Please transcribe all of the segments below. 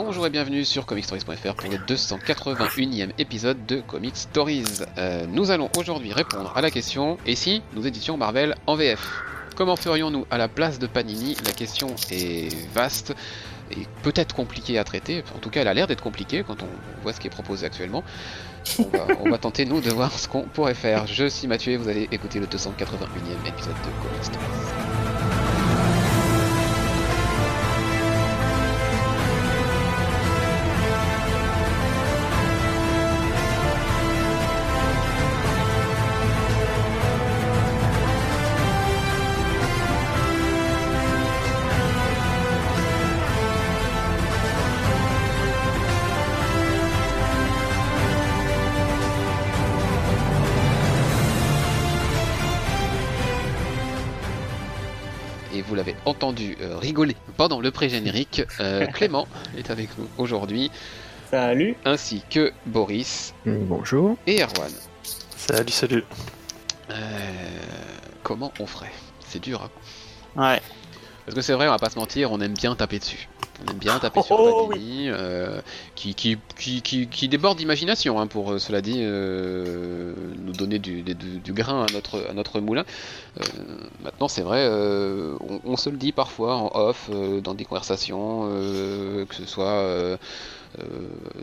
Bonjour et bienvenue sur comicstories.fr pour le 281e épisode de Comic Stories. Euh, nous allons aujourd'hui répondre à la question et si nous éditions Marvel en VF Comment ferions-nous à la place de Panini? La question est vaste et peut-être compliquée à traiter. En tout cas, elle a l'air d'être compliquée quand on voit ce qui est proposé actuellement. On va, tenter, nous, de voir ce qu'on pourrait faire. Je suis Mathieu et vous allez écouter le 281e épisode de Comic Stories. Pendant le pré-générique, euh, Clément est avec nous aujourd'hui, Salut. ainsi que Boris Bonjour. et Erwan. Salut, salut. Euh, comment on ferait? C'est dur, hein Ouais. Parce que c'est vrai, on va pas se mentir, on aime bien taper dessus. On aime bien taper sur Oh, Panini, euh, qui, qui, qui, qui, qui déborde d'imagination, hein, pour euh, cela dit, euh, nous donner du, du, du grain à notre, à notre moulin. Euh, maintenant, c'est vrai, euh, on, on se le dit parfois en off, euh, dans des conversations, euh, que ce soit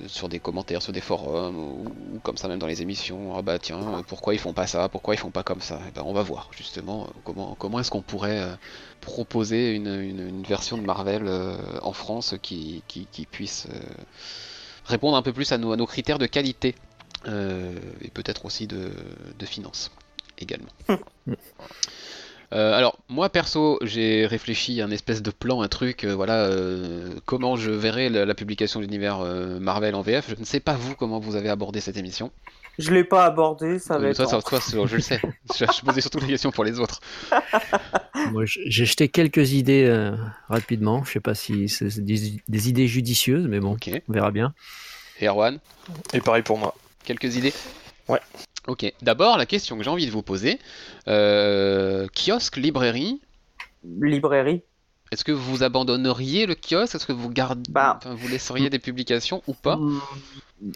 sur des commentaires, sur des forums, ou, comme ça même dans les émissions. Ah bah tiens, euh, pourquoi ils font pas ça Pourquoi ils font pas comme ça? Eh ben, On va voir justement euh, comment, comment est-ce qu'on pourrait euh, proposer une, une, version de Marvel euh, en France qui, qui, puisse euh, répondre un peu plus à nos, critères de qualité euh, et peut-être aussi de, de finances également. Euh, alors moi perso j'ai réfléchi à un espèce de plan, un truc, euh, voilà, euh, comment je verrais la, la publication de l'univers euh, Marvel en VF. Je ne sais pas vous comment vous avez abordé cette émission. Je l'ai pas abordé, ça va Euh, être. toi, ça- toi, je le sais. je, je posais surtout des questions pour les autres. Moi, j'ai jeté quelques idées euh, rapidement. Je sais pas si c'est des, des idées judicieuses, mais bon, on verra bien. Et Erwan? Et pareil pour moi. Quelques idées? Ouais. Ok. D'abord, la question que j'ai envie de vous poser euh, kiosque, librairie. Librairie. Est-ce que vous abandonneriez le kiosque? Est-ce que vous gardez, Bah. enfin, vous laisseriez des publications ou pas? Hmm.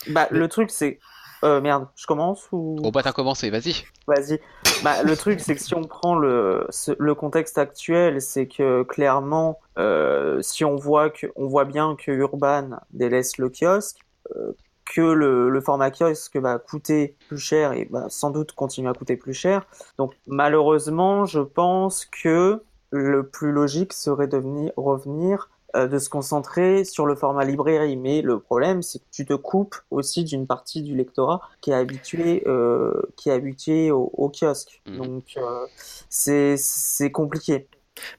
Bah, le truc, c'est. Euh, merde, je commence ou? Oh bah t'as commencé, vas-y. Vas-y. Bah, le truc, c'est que si on prend le, ce- le contexte actuel, c'est que clairement, euh, si on voit que, on voit bien que Urban délaisse le kiosque, euh, que le, le format kiosque va coûter plus cher et va sans doute continuer à coûter plus cher. Donc, malheureusement, je pense que le plus logique serait de venir, revenir euh, de se concentrer sur le format librairie. Mais le problème, c'est que tu te coupes aussi d'une partie du lectorat qui est habitué, euh, qui est habitué au, au kiosque. Mhm. Donc, euh, c'est c'est compliqué.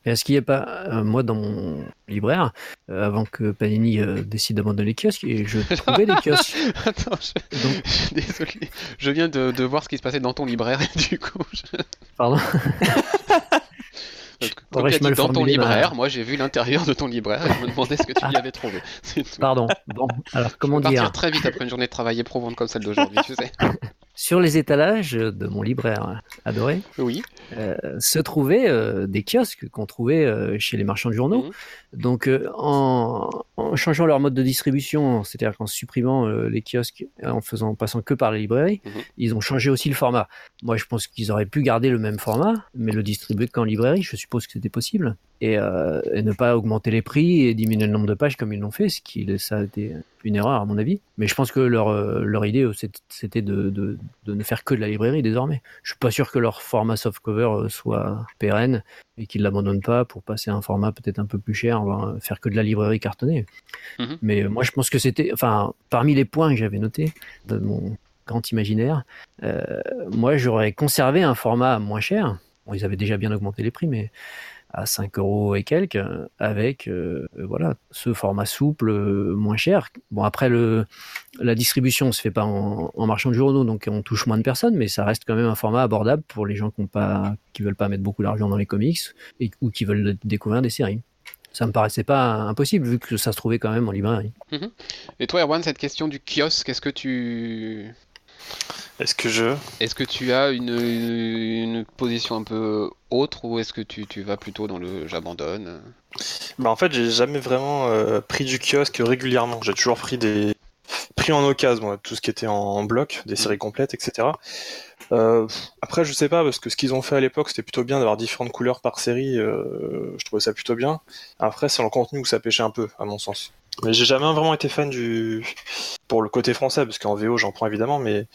Mais est-ce qu'il n'y a pas, euh, moi, dans mon libraire, euh, avant que Panini euh, décide d'abandonner les kiosques, et je trouvais des kiosques. Attends, je... Donc- je suis désolé. Je viens de, de voir ce qui se passait dans ton libraire et du coup, je... Pardon tu dit dans ton ma- libraire, moi j'ai vu l'intérieur de ton libraire et je me demandais ce que tu y avais trouvé. Pardon. Bon, alors Je comment partir dire très vite après une journée de travail éprouvante comme celle d'aujourd'hui, tu sais. Sur les étalages de mon libraire adoré, Oui. euh, se trouvaient euh, des kiosques qu'on trouvait euh, chez les marchands de journaux. Mhm. Donc, en, en changeant leur mode de distribution, c'est-à-dire qu'en supprimant les kiosques, en faisant en passant que par les librairies, Mhm. ils ont changé aussi le format. Moi, je pense qu'ils auraient pu garder le même format, mais le distribuer qu'en librairie. Je suppose que c'était possible. Et, euh, et ne pas augmenter les prix et diminuer le nombre de pages comme ils l'ont fait, ce qui ça a été une erreur à mon avis. Mais je pense que leur, euh, leur idée, euh, c'était de, de, de ne faire que de la librairie désormais. Je suis pas sûr que leur format softcover euh, soit pérenne et qu'ils l'abandonnent pas pour passer à un format peut-être un peu plus cher, voire faire que de la librairie cartonnée. Mhm. Mais moi, je pense que c'était, enfin, parmi les points que j'avais notés de mon grand imaginaire, euh, moi, j'aurais conservé un format moins cher. Bon, ils avaient déjà bien augmenté les prix, mais à 5 euros et quelques, avec euh, voilà ce format souple, euh, moins cher. Bon, après, le, la distribution se fait pas en, marchand de journaux, donc on touche moins de personnes, mais ça reste quand même un format abordable pour les gens qui qui veulent pas mettre beaucoup d'argent dans les comics ou qui veulent découvrir des séries. Ça me paraissait pas impossible vu que ça se trouvait quand même en librairie. Et toi, Erwan, cette question du kiosque, est-ce que tu. Est-ce que je. Est-ce que tu as une, une position un peu autre ou est-ce que tu, tu vas plutôt dans le j'abandonne Bah en fait, j'ai jamais vraiment euh, pris du kiosque régulièrement. J'ai toujours pris des pris en occasion, moi, tout ce qui était en bloc, des séries complètes, etc. Euh, après, je sais pas parce que ce qu'ils ont fait à l'époque, c'était plutôt bien d'avoir différentes couleurs par série. euh, je trouvais ça plutôt bien. Après, c'est dans le contenu où ça pêchait un peu, à mon sens. Mais j'ai jamais vraiment été fan du pour le côté français, parce qu'en VO j'en prends évidemment, mais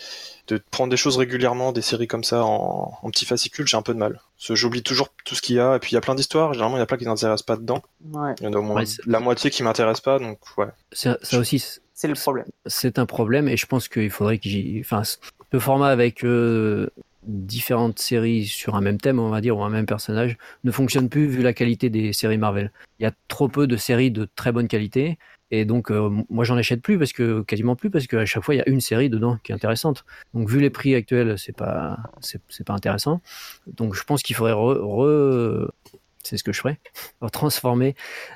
de prendre des choses régulièrement, des séries comme ça en, en petits fascicules, j'ai un peu de mal. Parce que j'oublie toujours tout ce qu'il y a, et puis il y a plein d'histoires, généralement il y en a plein qui n'intéressent pas dedans. Ouais, Il y en a au moins Ouais, la moitié qui m'intéressent pas, donc ouais. Ça, ça aussi, c'est le problème. c'est un problème et je pense qu'il faudrait que j'y. Enfin, le format avec euh, différentes séries sur un même thème, on va dire, ou un même personnage, ne fonctionne plus vu la qualité des séries Marvel. Il y a trop peu de séries de très bonne qualité. Et donc, euh, moi, j'en achète plus parce que quasiment plus parce qu'à chaque fois, il y a une série dedans qui est intéressante. Donc, vu les prix actuels, c'est pas, c'est, pas intéressant. Donc, je pense qu'il faudrait re, c'est ce que je ferais, transformer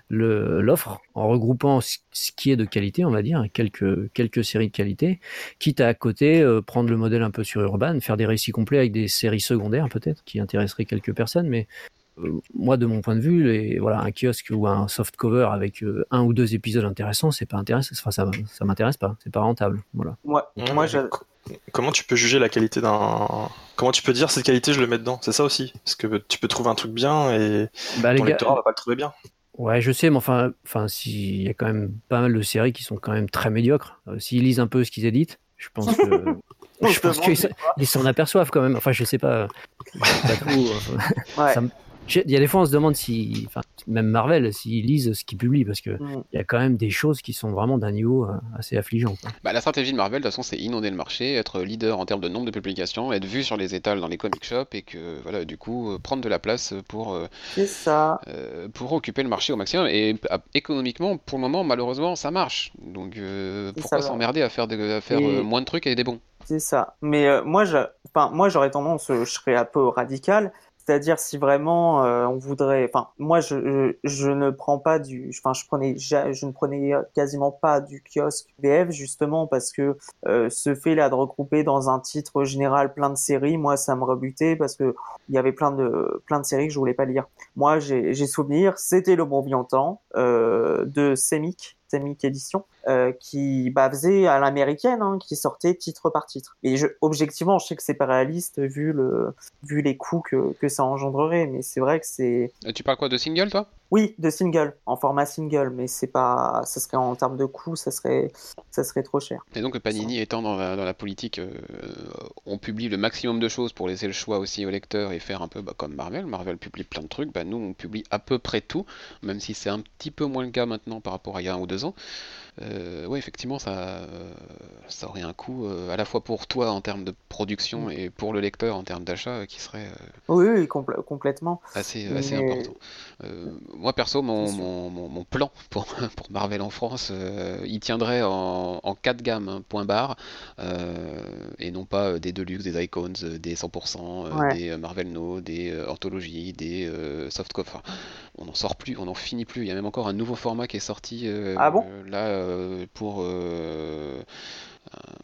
l'offre en regroupant ce qui est de qualité, on va dire, quelques, quelques séries de qualité, quitte à à côté euh, prendre le modèle un peu sur Urban, faire des récits complets avec des séries secondaires peut-être qui intéresseraient quelques personnes, mais moi de mon point de vue, les, voilà, un kiosque ou un soft cover avec euh, un ou deux épisodes intéressants, c'est pas intéressant, enfin ça, ça m'intéresse pas, c'est pas rentable, voilà. Ouais, moi je... Comment tu peux juger la qualité d'un. Comment tu peux dire cette qualité, je le mets dedans? C'est ça aussi. Parce que tu peux trouver un truc bien et Bah, les ton gars, lectorat va pas le trouver bien. Ouais, je sais, mais enfin, enfin, si- il y a quand même pas mal de séries qui sont quand même très médiocres. Euh, S'ils lisent un peu ce qu'ils éditent, je pense que je se pense qu'ils s'en- ils s'en aperçoivent quand même. Enfin, je sais pas, pas tout. euh, Ouais. ça me- je- Il y a des fois, on se demande si, enfin, même Marvel, s'ils lisent ce qu'ils publient, parce que Mm. il y a quand même des choses qui sont vraiment d'un niveau euh, assez affligeant. quoi. Bah, la stratégie de Marvel, de toute façon, c'est inonder le marché, être leader en termes de nombre de publications, être vu sur les étals dans les comic shops et que, voilà, du coup, euh, prendre de la place pour, euh, ça. euh, pour occuper le marché au maximum. Et ah, économiquement, pour le moment, malheureusement, ça marche. Donc, euh, pourquoi s'emmerder à faire, à faire Et- moins de trucs et des bons? C'est ça. Mais euh, moi, je, enfin, moi, j'aurais tendance, je serais un peu radical. C'est-à-dire si vraiment euh, on voudrait, enfin, moi, je, ne prends pas du, enfin, je prenais, je ne prenais quasiment pas du kiosque VF justement parce que euh, ce fait là de regrouper dans un titre général plein de séries, moi, ça me rebutait parce que il y avait plein de, plein de séries que je voulais pas lire. Moi, j'ai, j'ai souvenir, c'était le bon vieux temps euh, de Semic, Semic Édition euh, qui bah, faisait à l'américaine, hein, qui sortait titre par titre. Et je, objectivement, je sais que c'est pas réaliste vu le, vu les coûts que, que ça engendrerait, mais c'est vrai que c'est, Euh, Tu parles quoi de single, toi? Oui, de single, en format single, mais c'est pas, ça serait en termes de coûts, ça serait, ça serait trop cher. Et donc Panini étant dans la, dans la politique, euh, on publie le maximum de choses pour laisser le choix aussi au lecteur et faire un peu bah, comme Marvel. Marvel publie plein de trucs, bah, nous on publie à peu près tout, même si c'est un petit peu moins le cas maintenant par rapport à il y a un ou deux ans. Euh, ouais, effectivement, ça, euh, ça aurait un coût euh, à la fois pour toi en termes de production et pour le lecteur en termes d'achat euh, qui serait Oui, oui, compl- complètement. assez, assez important. Moi perso, mon, mon, mon- mon plan pour, pour Marvel en France, il tiendrait en, en 4 gammes, hein, point barre, et non pas des Deluxe, des Icons, des 100%, euh, Ouais. des Marvel No, des Anthologies, des Softcopy. Enfin, on n'en sort plus, on n'en finit plus. Il y a même encore un nouveau format qui est sorti Ah bon? là pour euh,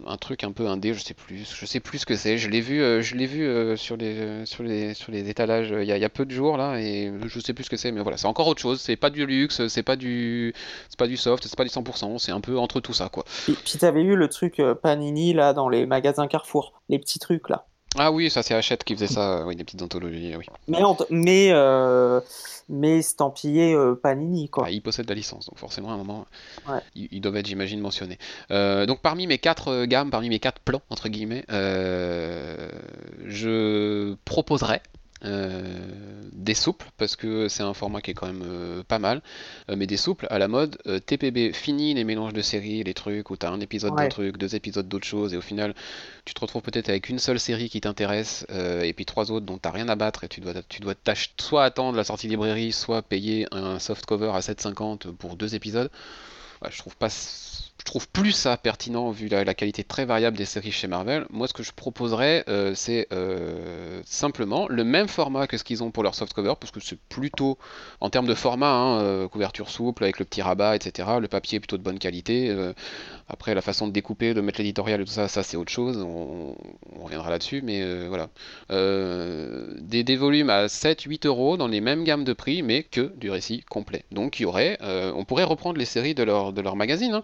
un- truc un peu indé, je sais plus, je sais plus ce que c'est. Je l'ai vu, euh, je l'ai vu euh, sur les sur les sur les étalages euh, il y, a, peu de jours là et je sais plus ce que c'est, mais voilà, c'est encore autre chose. C'est pas du luxe, c'est pas du c'est pas du soft, c'est pas du 100%, c'est un peu entre tout ça quoi. Puis, puis t'avais vu le truc euh, Panini là dans les magasins Carrefour, les petits trucs là. Ah oui, ça c'est Hachette qui faisait ça, euh, oui, des petites anthologies, oui. Mais mais euh, mais estampillé euh, Panini quoi. Ah, ils possèdent la licence, donc forcément à un moment, Ouais. ils, ils doivent être, j'imagine, mentionnés. Euh, donc parmi mes quatre gammes, parmi mes quatre plans, entre guillemets, je proposerais euh, des souples, parce que c'est un format qui est quand même euh, pas mal, euh, mais des souples à la mode TPB, fini les mélanges de séries, les trucs où t'as un épisode d'un truc, deux épisodes d'autre chose, et au final, tu te retrouves peut-être avec une seule série qui t'intéresse, et puis trois autres dont t'as rien à battre, et tu dois, tu dois soit attendre la sortie librairie, soit payer un soft cover à 7,50 pour deux épisodes. Ouais, je trouve pas, je trouve plus ça pertinent vu la, qualité très variable des séries chez Marvel. Moi, ce que je proposerais, euh, c'est euh, simplement le même format que ce qu'ils ont pour leur softcover, parce que c'est plutôt, en termes de format, hein, euh, couverture souple avec le petit rabat, etc. Le papier est plutôt de bonne qualité. après, la façon de découper, de mettre l'éditorial et tout ça, ça c'est autre chose. On, reviendra là-dessus, mais voilà. Des, des, volumes à 7-8 euros dans les mêmes gammes de prix, mais que du récit complet. Donc, il y aurait, on pourrait reprendre les séries de leur, de leur magazine. Hein.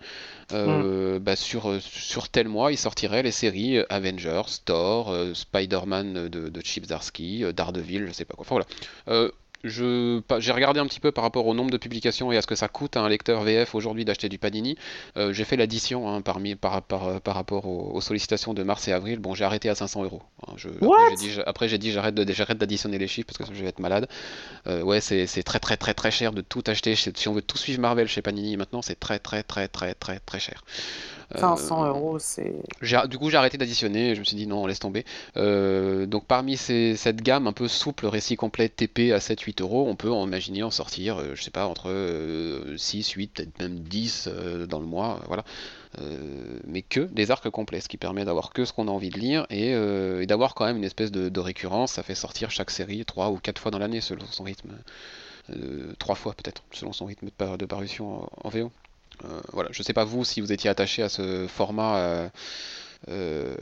Euh, bah, sur, euh, sur tel mois, il sortirait les séries euh, Avengers, Thor, Spider-Man de, de Chip Daredevil, je sais pas quoi. Enfin voilà. Je, j'ai regardé un petit peu par rapport au nombre de publications et à ce que ça coûte à un lecteur VF aujourd'hui d'acheter du Panini. j'ai fait l'addition hein, par, par, par, rapport aux, sollicitations de mars et avril. Bon, j'ai arrêté à 500 euros. Hein. après, j'ai dit, j'arrête, de, j'arrête d'additionner les chiffres parce que je vais être malade. ouais, c'est, c'est très très très très cher de tout acheter. Si on veut tout suivre Marvel chez Panini maintenant, c'est très très très très très très cher. 500 euh, euros, c'est. Du coup, j'ai arrêté d'additionner. Je me suis dit non, on laisse tomber. Euh, donc, parmi ces, cette gamme un peu souple, récit complet TP à 7-8 euros, on peut en imaginer en sortir, euh, je sais pas, entre 6, 8, peut-être même 10 dans le mois. voilà. mais que des arcs complets, ce qui permet d'avoir que ce qu'on a envie de lire et, d'avoir quand même une espèce de, récurrence. Ça fait sortir chaque série 3 ou 4 fois dans l'année selon son rythme. 3 fois peut-être, selon son rythme de, parution en VO. Euh, voilà, je sais pas vous si vous étiez attaché à ce format. Euh, euh,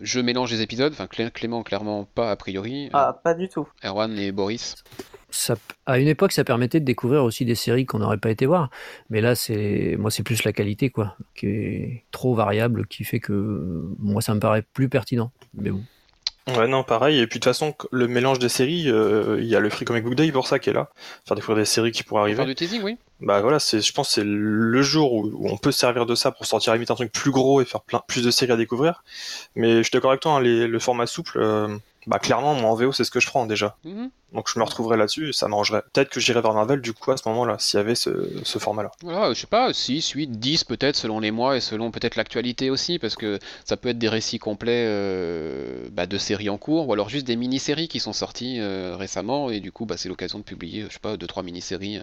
je mélange les épisodes, enfin Clément clairement pas a priori. Ah, pas du tout. Erwan et Boris. Ça, à une époque, ça permettait de découvrir aussi des séries qu'on n'aurait pas été voir. Mais là, c'est moi, c'est plus la qualité, quoi, qui est trop variable, qui fait que moi, ça me paraît plus pertinent. Mais bon. Ouais, non, pareil. Et puis de toute façon, le mélange des séries, il y a le Free Comic Book Day pour ça qui est là. Faire découvrir des séries qui pourraient arriver. Faire du teasing, oui. Bah voilà, c'est, je pense, c'est le jour où, on peut se servir de ça pour sortir limite un truc plus gros et faire plein plus de séries à découvrir. Mais je suis d'accord avec toi, hein, le format souple, euh, bah clairement, moi en VO, c'est ce que je prends déjà. Mhm. Donc je me retrouverai là-dessus et ça m'arrangerait. Peut-être que j'irai vers Marvel du coup à ce moment-là, s'il y avait ce, format-là. Voilà, je sais pas, 6, 8, 10 peut-être selon les mois et selon peut-être l'actualité aussi, parce que ça peut être des récits complets euh, bah, de séries en cours ou alors juste des mini-séries qui sont sorties euh, récemment et du coup bah, c'est l'occasion de publier, je sais pas, 2-3 mini-séries euh,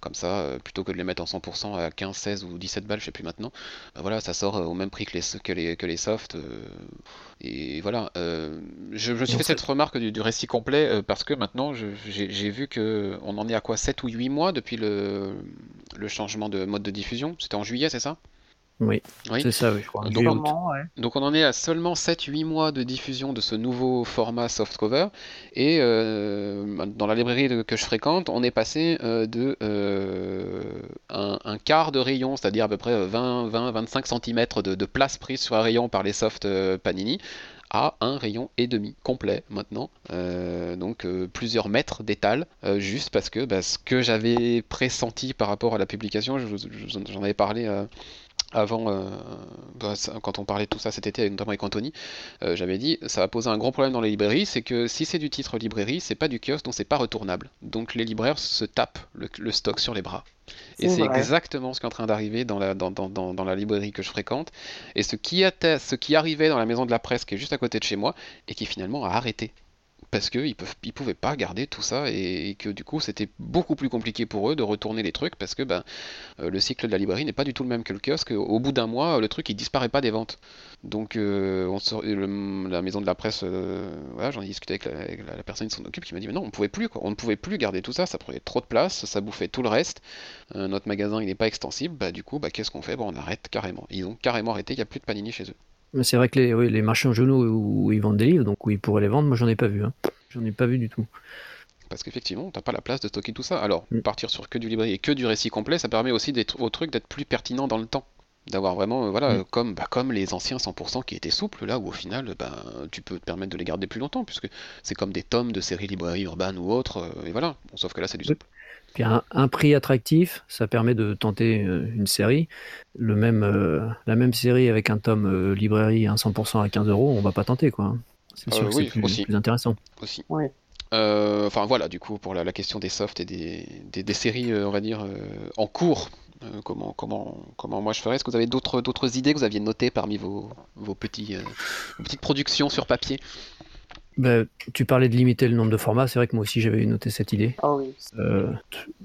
comme ça, plutôt que de les mettre en 100% à 15, 16 ou 17 balles, je sais plus maintenant. Bah, voilà, ça sort au même prix que les, que les, que les softs. Et voilà, je, me suis fait cette remarque du, du récit complet parce que maintenant j'ai vu que on en est à quoi 7 ou 8 mois depuis le, le changement de mode de diffusion? C'était en juillet, c'est ça? Oui, c'est ça, oui, je crois. Donc, on, en est à seulement 7-8 mois de diffusion de ce nouveau format softcover. Et euh, dans la librairie que je fréquente, on est passé euh, de euh, un, quart de rayon, c'est-à-dire à peu près 20-25 cm de, de, place prise sur un rayon par les soft Panini, à un rayon et demi complet maintenant, euh, donc euh, plusieurs mètres d'étal, euh, juste parce que bah, ce que j'avais pressenti par rapport à la publication, j'en avais parlé avant, bah, quand on parlait de tout ça cet été, notamment avec Anthony, j'avais dit ça va poser un gros problème dans les librairies, c'est que si c'est du titre librairie, c'est pas du kiosque, donc c'est pas retournable. Donc les libraires se tapent le stock sur les bras. Et c'est exactement ce qui est en train d'arriver dans la, dans, dans, dans, la librairie que je fréquente. Et ce qui, ce qui arrivait dans la maison de la presse qui est juste à côté de chez moi et qui finalement a arrêté parce qu'ils ne ils pouvaient pas garder tout ça et, que du coup c'était beaucoup plus compliqué pour eux de retourner les trucs parce que ben, euh, le cycle de la librairie n'est pas du tout le même que le kiosque. Au bout d'un mois, le truc il disparaît pas des ventes. Donc euh, la maison de la presse, euh, j'en ai discuté avec la, personne qui s'en occupe qui m'a dit mais non on pouvait plus on ne pouvait plus garder tout ça, ça prenait trop de place, ça bouffait tout le reste. notre magasin il n'est pas extensible, bah du coup bah qu'est-ce qu'on fait? On arrête carrément. Ils ont carrément arrêté, il n'y a plus de panini chez eux. C'est vrai que les, oui, les marchés en genoux où ils vendent des livres, donc où ils pourraient les vendre, moi j'en ai pas vu. Hein. J'en ai pas vu du tout. Parce qu'effectivement, t'as pas la place de stocker tout ça. Alors, mm. partir sur que du librairie et que du récit complet, ça permet aussi au truc d'être plus pertinent dans le temps. D'avoir vraiment, euh, voilà, mm. comme, bah, comme les anciens 100% qui étaient souples, là où au final, bah, tu peux te permettre de les garder plus longtemps, puisque c'est comme des tomes de séries librairie urbaine ou autres, euh, et voilà. sauf que là, c'est du souple. Puis un, un, prix attractif, ça permet de tenter euh, une série. Le même, euh, la même série avec un tome euh, librairie à 100% à 15 euros, on va pas tenter quoi. C'est sûr que c'est plus, intéressant. Aussi. enfin voilà, du coup pour la, question des softs et des, des, séries, on va dire en cours. Comment, comment, comment moi je ferais. Est-ce que vous avez d'autres, idées que vous aviez notées parmi vos, vos, vos petites productions sur papier? Bah, tu parlais de limiter le nombre de formats, c'est vrai que moi aussi j'avais noté cette idée. Ah oui. Euh,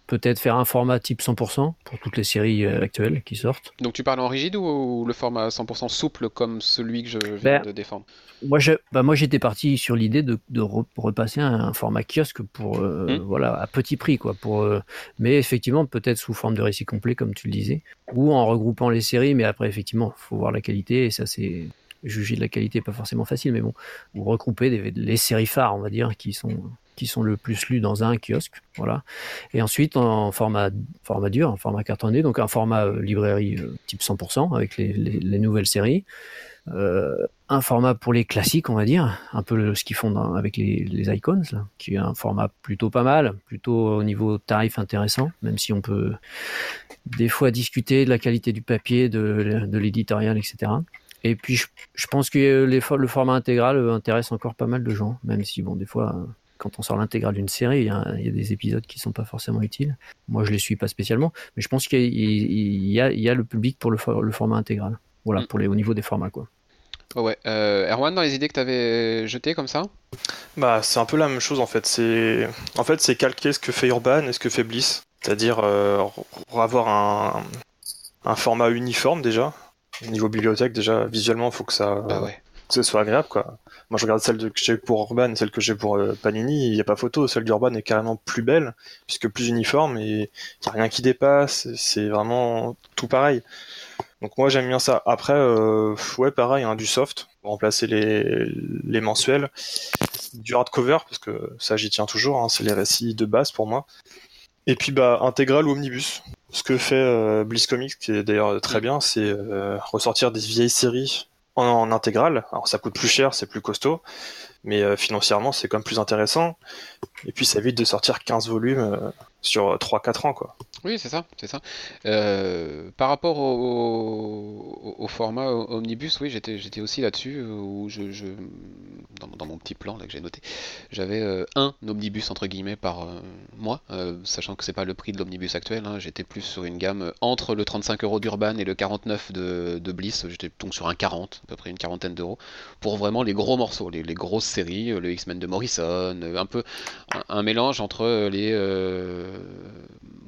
Peut-être faire un format type 100% pour toutes les séries euh, actuelles qui sortent. Donc tu parles en rigide ou, le format 100% souple comme celui que je viens Ben, de défendre? Moi, bah, moi j'étais parti sur l'idée de, de re- repasser à un format kiosque pour euh, Mm. voilà à petit prix quoi. Pour, euh, mais effectivement peut-être sous forme de récit complet comme tu le disais, ou en regroupant les séries. Mais après effectivement faut voir la qualité et ça c'est juger de la qualité pas forcément facile, mais bon, des- les séries phares on va dire qui sont qui sont le plus lues dans un kiosque, voilà. Et ensuite en format format dur, en format cartonné, donc un format euh, librairie euh, type 100% avec les, les, les nouvelles séries. Euh, un format pour les classiques, on va dire, un peu ce qu'ils font avec les, les icons, qui est un format plutôt pas mal, plutôt au niveau tarif intéressant, même si on peut des fois discuter de la qualité du papier, de l'éditorial, etc. Et puis je, je pense que les, le format intégral euh, intéresse encore pas mal de gens, même si bon des fois euh, quand on sort l'intégrale d'une série, il y, a, il y a des épisodes qui sont pas forcément utiles. Moi je les suis pas spécialement, mais je pense qu'il y, a- y y le public pour le, for- le format intégral. Voilà, Mm. pour les, au niveau des formats quoi. Ouais, ouais. Euh, Erwan, dans les idées que tu avais jetées comme ça? Bah, c'est un peu la même chose en fait. C'est en fait c'est calquer ce que fait Urban et ce que fait Bliss, c'est-à-dire euh, avoir un... un format uniforme déjà. Au niveau bibliothèque déjà visuellement faut que ça Bah ouais. que ce soit agréable quoi. Moi je regarde celle de- que j'ai pour Urban et celle que j'ai pour euh, Panini, il n'y a pas photo. Celle d'Urban est carrément plus belle puisque plus uniforme et il n'y a rien qui dépasse. C'est vraiment tout pareil. Donc moi j'aime bien ça. Après, euh, ouais pareil, hein, du soft pour remplacer les, les mensuels, du hardcover parce que ça j'y tiens toujours. hein, c'est les récits de base pour moi. Et puis bah intégral ou omnibus. Ce que fait euh, Bliss Comics, qui est d'ailleurs très bien, c'est euh, ressortir des vieilles séries en, en intégrale. Alors ça coûte plus cher, c'est plus costaud, mais euh, financièrement c'est quand même plus intéressant. Et puis ça évite de sortir 15 volumes euh, sur 3-4 ans quoi. Oui, c'est ça, c'est ça. Euh, par rapport au, format omnibus, oui, j'étais, aussi là-dessus, euh, dans, mon petit plan là que j'ai noté, j'avais euh, un omnibus entre guillemets par euh, mois, euh, sachant que c'est pas le prix de l'omnibus actuel, hein, j'étais plus sur une gamme euh, entre le 35 euros d'Urban et le 49 de, de Bliss, j'étais donc sur un 40, à peu près une quarantaine d'euros, pour vraiment les gros morceaux, les, grosses séries, euh, le X-Men de Morrison, euh, un peu un, mélange entre euh, les euh,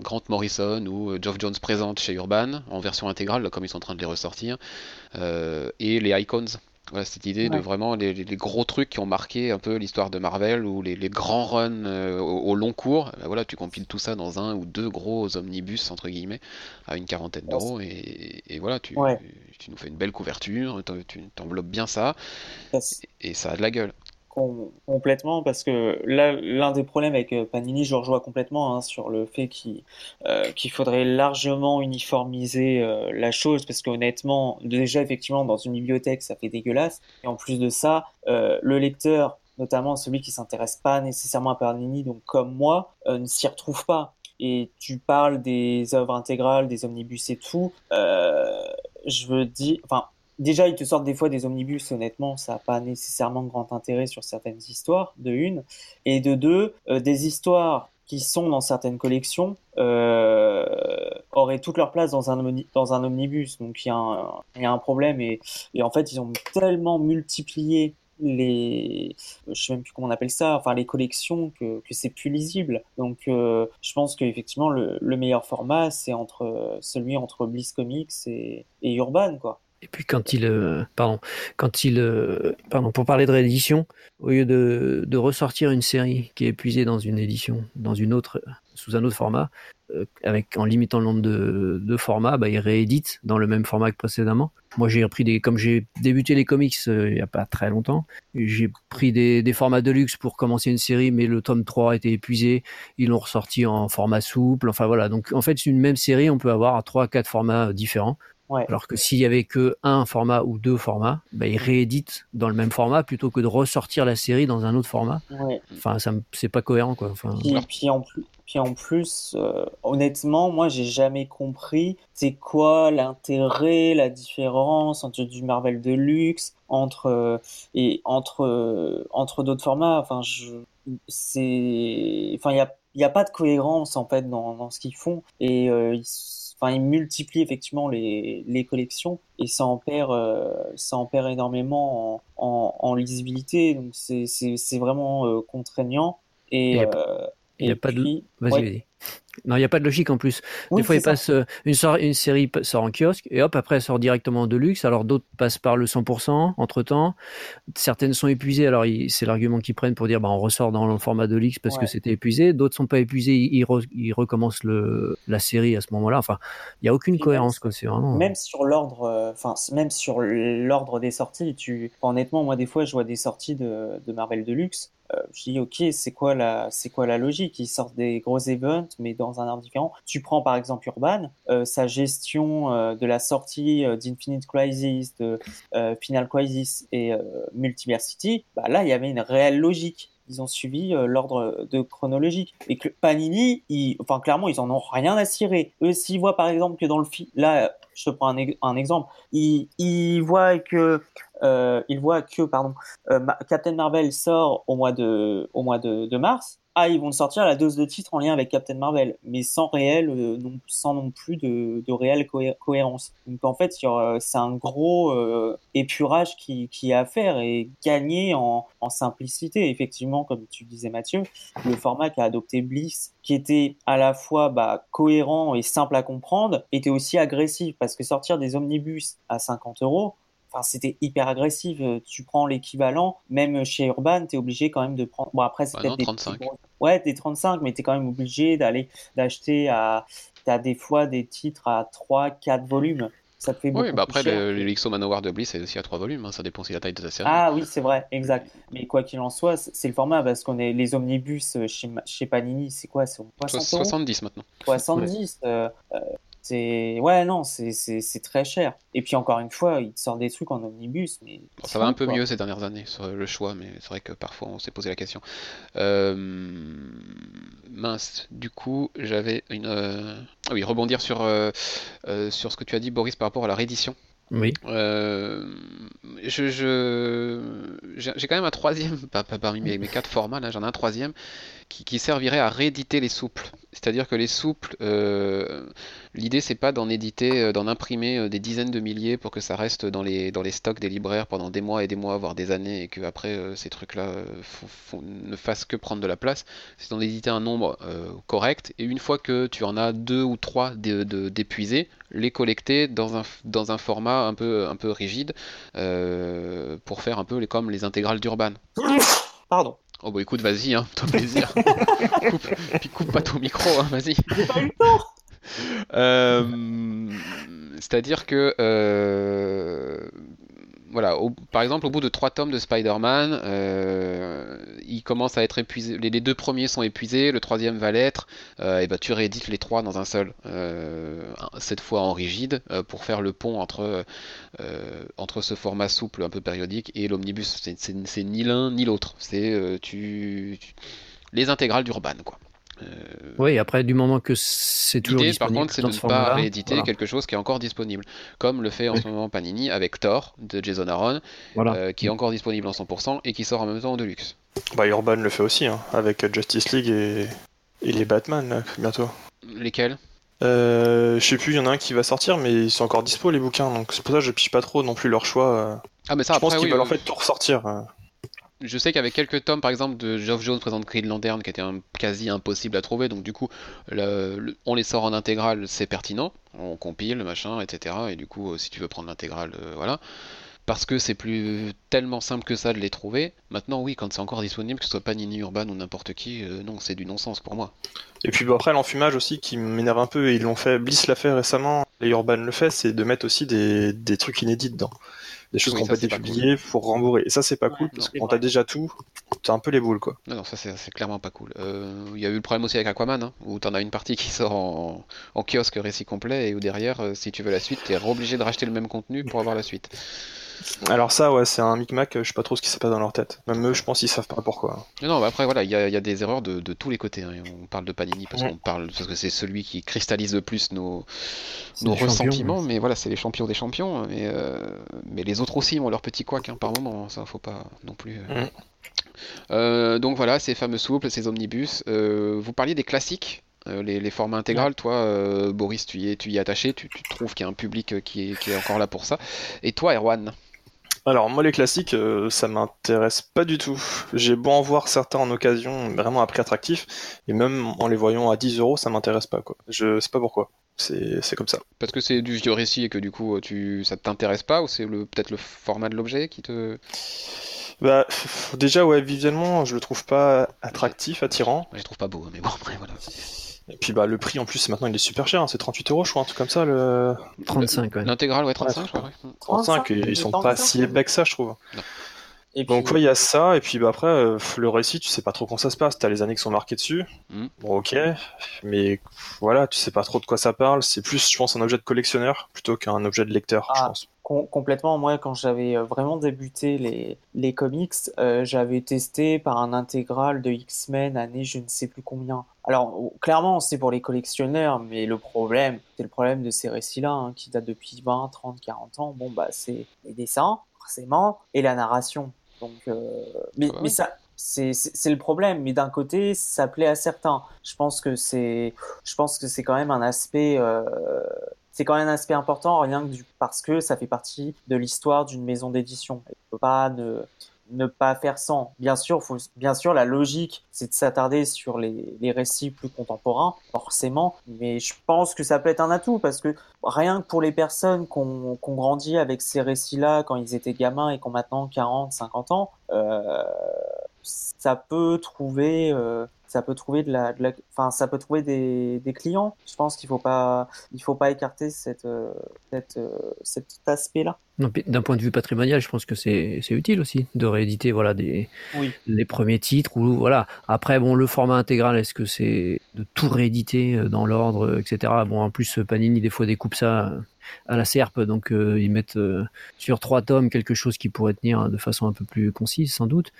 Grant Morrison ou euh, Geoff Jones présente chez Urban en version intégrale, là, comme ils sont en train de les ressortir, euh, et les Icons. Voilà, cette idée de vraiment les, gros trucs qui ont marqué un peu l'histoire de Marvel ou les, les grands runs euh, au, au long cours. Ben voilà, tu compiles tout ça dans un ou deux gros omnibus entre guillemets à une quarantaine d'euros et, et voilà, tu, Ouais. tu nous fais une belle couverture, tu t'enveloppes bien ça et ça a de la gueule. Com- complètement, parce que là, l'un des problèmes avec euh, Panini, je rejoins complètement hein, sur le fait qu'il euh, faudrait largement uniformiser euh, la chose, parce qu'honnêtement, déjà, effectivement, dans une bibliothèque, ça fait dégueulasse. Et en plus de ça, le lecteur, notamment celui qui s'intéresse pas nécessairement à Panini, donc comme moi, ne s'y retrouve pas. Et tu parles des œuvres intégrales, des omnibus et tout. je veux dire, enfin, Déjà, ils te sortent des fois des omnibus, honnêtement, ça n'a pas nécessairement grand intérêt sur certaines histoires, de une. Et de deux, euh, des histoires qui sont dans certaines collections euh, auraient toute leur place dans un, dans un omnibus. Donc il y, a un- il y a un problème. Et, et en fait, ils ont tellement multiplié les je sais même plus comment on appelle ça enfin les collections que, que c'est plus lisible donc euh, je pense qu'effectivement le, le meilleur format c'est entre celui entre Bliss Comics et, et Urban quoi Et puis quand il, euh, pardon, quand il, euh, pardon, pour parler de réédition, au lieu de, ressortir une série qui est épuisée dans une édition, dans une autre, sous un autre format, euh, avec en limitant le nombre de, formats, bah, il réédite dans le même format que précédemment. Moi, j'ai repris des, comme j'ai débuté les comics il y a pas très longtemps, j'ai pris des, des formats de luxe pour commencer une série, mais le tome 3 était épuisé. Ils l'ont ressorti en format souple. Enfin voilà. Donc en fait, une même série, on peut avoir trois, quatre formats différents. Ouais. Alors que s'il y avait que un format ou deux formats, bah, ils rééditent dans le même format plutôt que de ressortir la série dans un autre format. ouais. Enfin, ça c'est pas cohérent quoi. Enfin, Puis, puis en plus, puis en plus euh, honnêtement, moi, j'ai jamais compris c'est quoi l'intérêt, la différence entre du Marvel de luxe, entre euh, et entre euh, entre d'autres formats. Enfin, je, c'est, enfin, il y a il y a pas de cohérence en fait dans dans ce qu'ils font et euh, ils enfin, il multiplie effectivement les, les collections et ça en perd, ça en perd énormément en, en, lisibilité. Donc c'est, vraiment contraignant. Et, il n'y a, pas de. Vas-y, vas-y. Non, il n'y a pas de logique en plus. des fois, il passe euh, une, une, série sort en kiosque et hop, après, elle sort directement en deluxe. Alors, d'autres passent par le 100% entre temps. Certaines sont épuisées. Alors, c'est l'argument qu'ils prennent pour dire bah, on ressort dans le format deluxe parce que c'était épuisé. D'autres sont pas épuisés. Ils, ils, recommencent le, la série à ce moment-là. Enfin, il n'y a aucune cohérence. Quoi. Vraiment... Même sur l'ordre, euh, même sur l'ordre des sorties, tu, honnêtement, moi, des fois, je vois des sorties de, de Marvel Deluxe. Euh, je dis ok, c'est quoi la, c'est quoi la logique? Ils sortent des gros events, mais dans un ordre différent. Tu prends par exemple Urban, euh, sa gestion euh, de la sortie d'Infinite Crisis, de Final Crisis et Multiversity, bah là il y avait une réelle logique ils ont suivi l'ordre de chronologique. Et que Panini, enfin clairement, ils en ont rien à cirer. Eux, s'ils voient par exemple que dans le film, là, je te prends un, exemple, ils, ils voient que euh, il voit que pardon, euh, Captain Marvel sort au mois de, au mois de, mars. Ah, ils vont sortir la dose de titre en lien avec Captain Marvel, mais sans réel, euh, non, sans non plus de, réelle cohérence. Donc en fait, c'est un gros euh, épurage qui, est à faire et gagner en, en simplicité. Effectivement, comme tu disais Mathieu, le format qu'a adopté Bliss, qui était à la fois bah, cohérent et simple à comprendre, était aussi agressif parce que sortir des omnibus à 50 euros, Enfin, c'était hyper agressif. Euh, tu prends l'équivalent, même chez Urban, tu es obligé quand même de prendre. Bon, après, c'est bah peut-être des 35. Ouais, t'es 35, mais tu es quand même obligé d'aller d'acheter à. T'as des fois des titres à 3, 4 volumes. Ça te fait beaucoup Oui, bah après, le, le Manowar de Bliss, c'est aussi à 3 volumes. Hein. Ça dépend si la taille de ta série. Ah oui, c'est vrai, exact. Mais quoi qu'il en soit, c'est le format parce qu'on est les omnibus chez, chez Panini, c'est quoi 70 maintenant. 70. Euh, euh, c'est ouais non, c'est c'est très cher. Et puis encore une fois, ils sortent des trucs en omnibus, mais ça va un peu mieux ces dernières années sur le choix, mais c'est vrai que parfois on s'est posé la question. Euh, mince, du coup j'avais une euh, ah oui rebondir sur euh, sur ce que tu as dit Boris par rapport à la réédition. Oui. je, j'ai quand même un troisième, pas, parmi mes, mes, quatre formats, là j'en ai un troisième qui, servirait à rééditer les souples. C'est-à-dire que les souples, euh, l'idée c'est pas d'en éditer, euh, d'en imprimer euh, des dizaines de milliers pour que ça reste dans les, dans les stocks des libraires pendant des mois et des mois, voire des années, et que après ces trucs-là ne fassent que prendre de la place. C'est d'en éditer un nombre correct, et une fois que tu en as deux ou trois d'épuisés, les collecter dans un, dans un format un peu, un peu rigide pour faire un peu les, comme les intégrales d'Urban. Pardon. Oh bah écoute, vas-y, hein, ton plaisir. coupe, puis coupe pas ton micro, hein, vas-y. J'ai pas eu le temps. Euh, c'est-à-dire que euh, voilà, par exemple, au bout de trois tomes de Spider-Man, euh, il commence à être épuisé. Les, deux premiers sont épuisés, le troisième va l'être. Euh, et bah, tu réédites les trois dans un seul, euh, cette fois en rigide, pour faire le pont entre, entre ce format souple un peu périodique et l'omnibus. C'est ni l'un ni l'autre. C'est tu, les intégrales d'Urban, quoi. Euh, oui, après, du moment que c'est toujours L'idée, disponible. par contre, c'est de ne pas rééditer quelque chose qui est encore disponible. Comme le fait en ce moment Panini avec Thor de Jason Aaron, euh, qui est encore disponible en 100% et qui sort en même temps en Deluxe. Bah, Urban le fait aussi, hein, avec Justice League et, les Batman, bientôt. Lesquels? Euh, je sais plus, il y en a un qui va sortir, mais ils sont encore dispo les bouquins, donc c'est pour ça que je piche pas trop non plus leur choix. Ah, mais ça, je après, pense qu'ils oui, veulent en fait tout ressortir. Je sais qu'avec quelques tomes, par exemple, de Geoff Jones présente Green Lantern, qui était quasi impossible à trouver, donc du coup, on les sort en intégrale, c'est pertinent, on compile, machin, etc. Et du coup, euh, si tu veux prendre l'intégrale, euh, voilà. Parce que c'est plus tellement simple que ça de les trouver. Maintenant, oui, quand c'est encore disponible, que ce soit pas Nini Urban ou n'importe qui, euh, non, c'est du non-sens pour moi. Et puis après, l'enfumage aussi qui m'énerve un peu, et ils l'ont fait, Bliss l'a fait récemment, et Urban le fait, c'est de mettre aussi des, des trucs inédits dedans des choses qui n'ont pas été publiées pour rembourrer. Et ça, c'est pas cool, parce que quand t'as déjà tout, t'as un peu les boules, quoi. Non, non, ça, c'est clairement pas cool. Euh, il y a eu le problème aussi avec Aquaman, hein, où t'en as une partie qui sort en, en, kiosque récit complet, et où derrière, euh, si tu veux la suite, t'es obligé de racheter le même contenu pour avoir la suite. Alors ça, ouais, c'est un micmac, je sais pas trop ce qui se passe dans leur tête. Même eux, je pense qu'ils savent pas pourquoi. Non, après, voilà, il y, y, a des erreurs de, de tous les côtés. Hein. On parle de Panini parce qu'on parle parce que c'est celui qui cristallise le plus nos, nos ressentiments, mais voilà, c'est les champions des champions. Mais, euh, mais les autres aussi ont leur petit couac hein, par moment, ça faut pas non plus. Euh... Euh, donc voilà, ces fameux souples, ces omnibus. Euh, vous parliez des classiques. euh, les, les formats intégrales. Toi, euh, Boris, tu y es, tu y es attaché, tu, tu trouves qu'il y a un public euh, qui est, qui est encore là pour ça. Et toi, Erwan? Alors moi les classiques, euh, ça m'intéresse pas du tout. J'ai beau en voir certains en occasion, vraiment à prix attractif, et même en les voyant à 10 euros, ça m'intéresse pas quoi. Je sais pas pourquoi. C'est comme ça. Parce que c'est du vieux récit et que du coup, tu, ça t'intéresse pas ou c'est le, peut-être le format de l'objet qui te. Bah déjà ouais visuellement, je le trouve pas attractif, attirant. Je les trouve pas hein, mais bon, après, voilà. Et puis bah le prix en plus maintenant il est super cher, hein, c'est 38 euros je crois, un truc comme ça le 35, ouais. L'intégrale, ouais, 35, je crois. ouais. 35 et ils sont pas si épais que ça je trouve. Et puis, Donc ouais, il y a ça, et puis bah, après, euh, le récit, tu sais pas trop quand ça se passe, t'as les années qui sont marquées dessus, Mm. bon ok, mais voilà, tu sais pas trop de quoi ça parle, c'est plus, je pense, un objet de collectionneur plutôt qu'un objet de lecteur, je Ah. pense. Com- complètement. Moi, quand j'avais euh, vraiment débuté les, les comics, euh, j'avais testé par un intégral de X-Men année je ne sais plus combien. Alors, oh, clairement, c'est pour les collectionneurs, mais le problème, c'est le problème de ces récits-là, hein, qui datent depuis 20, 30, 40 ans. Bon, bah, c'est les dessins, forcément, et la narration. Donc, euh, mais, ouais. mais ça, c'est le problème. Mais d'un côté, ça plaît à certains. Je pense que c'est, je pense que c'est quand même un aspect, euh, c'est quand même un aspect important, rien que du, parce que ça fait partie de l'histoire d'une maison d'édition. Ne peut pas ne, ne pas faire sans. Bien sûr, faut, bien sûr, la logique, c'est de s'attarder sur les, les récits plus contemporains, forcément. Mais je pense que ça peut être un atout parce que rien que pour les personnes qui ont qui ont grandi avec ces récits-là quand ils étaient gamins et qui ont maintenant 40, 50 ans, euh, ça peut trouver, euh, ça peut trouver de la, de la- enfin, ça peut trouver des, des clients. Je pense qu'il faut pas, il faut pas écarter cette, euh, cette, euh, cet aspect-là. D'un point de vue patrimonial, je pense que c'est utile aussi de rééditer voilà des Oui. les premiers titres ou voilà. Après bon le format intégral, est-ce que c'est de tout rééditer euh, dans l'ordre, etc. Bon en plus Panini des fois découpe ça à la serpe, donc euh, ils mettent euh, sur trois tomes quelque chose qui pourrait tenir de façon un peu plus concise sans doute.